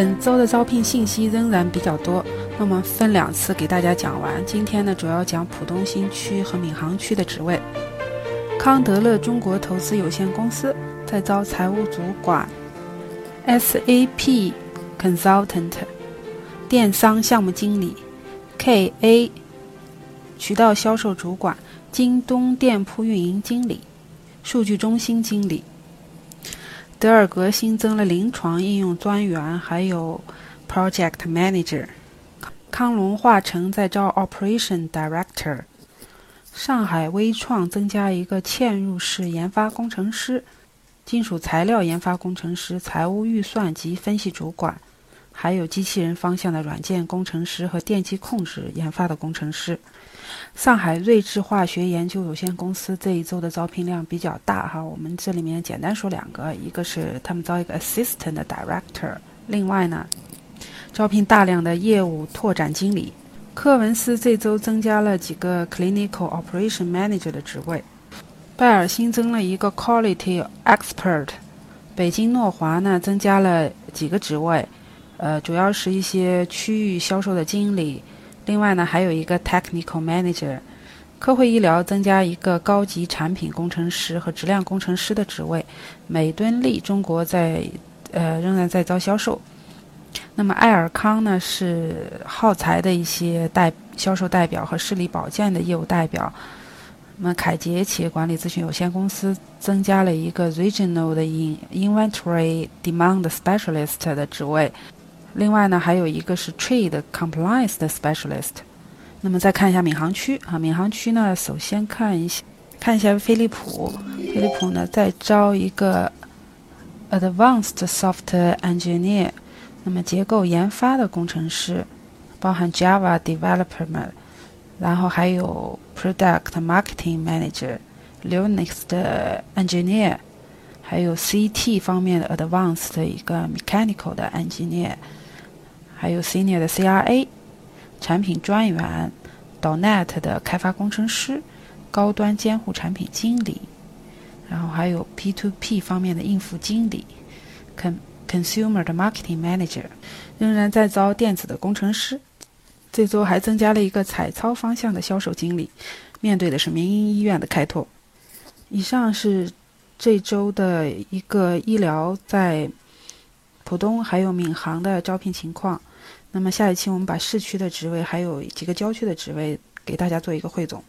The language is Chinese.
本周的招聘信息仍然比较多，那么分两次给大家讲完。今天呢，主要讲浦东新区和闵行区的职位。康德乐中国投资有限公司在招财务主管、SAP Consultant、电商项目经理、KA 渠道销售主管、京东店铺运营经理、数据中心经理。德尔格新增了临床应用专员，还有 Project Manager。康龙化成在招 Operation Director。上海微创增加一个嵌入式研发工程师、金属材料研发工程师、财务预算及分析主管，还有机器人方向的软件工程师和电机控制研发的工程师。上海睿智化学研究有限公司这一周的招聘量比较大哈，我们这里面简单说两个，一个是他们招一个 Assistant Director，另外呢，招聘大量的业务拓展经理。科文斯这周增加了几个 Clinical Operation Manager 的职位，拜尔新增了一个 Quality Expert，北京诺华呢增加了几个职位，呃，主要是一些区域销售的经理。另外呢，还有一个 technical manager，科惠医疗增加一个高级产品工程师和质量工程师的职位。美敦力中国在呃仍然在招销售。那么爱尔康呢是耗材的一些代销售代表和视力保健的业务代表。那么凯捷企业管理咨询有限公司增加了一个 regional 的 in inventory demand specialist 的职位。另外呢，还有一个是 Trade Compliance 的 Specialist。那么再看一下闵行区啊，闵行区呢，首先看一下看一下飞利浦，飞利浦呢在招一个 Advanced Software Engineer，那么结构研发的工程师，包含 Java Development，然后还有 Product Marketing Manager、Linux 的 Engineer，还有 CT 方面的 Advanced 的一个 Mechanical 的 Engineer。还有 Senior 的 CRA，产品专员 Donet 的开发工程师，高端监护产品经理，然后还有 P2P 方面的应付经理，Con Consumer 的 Marketing Manager，仍然在招电子的工程师。这周还增加了一个彩超方向的销售经理，面对的是民营医院的开拓。以上是这周的一个医疗在浦东还有闵行的招聘情况。那么下一期我们把市区的职位还有几个郊区的职位给大家做一个汇总。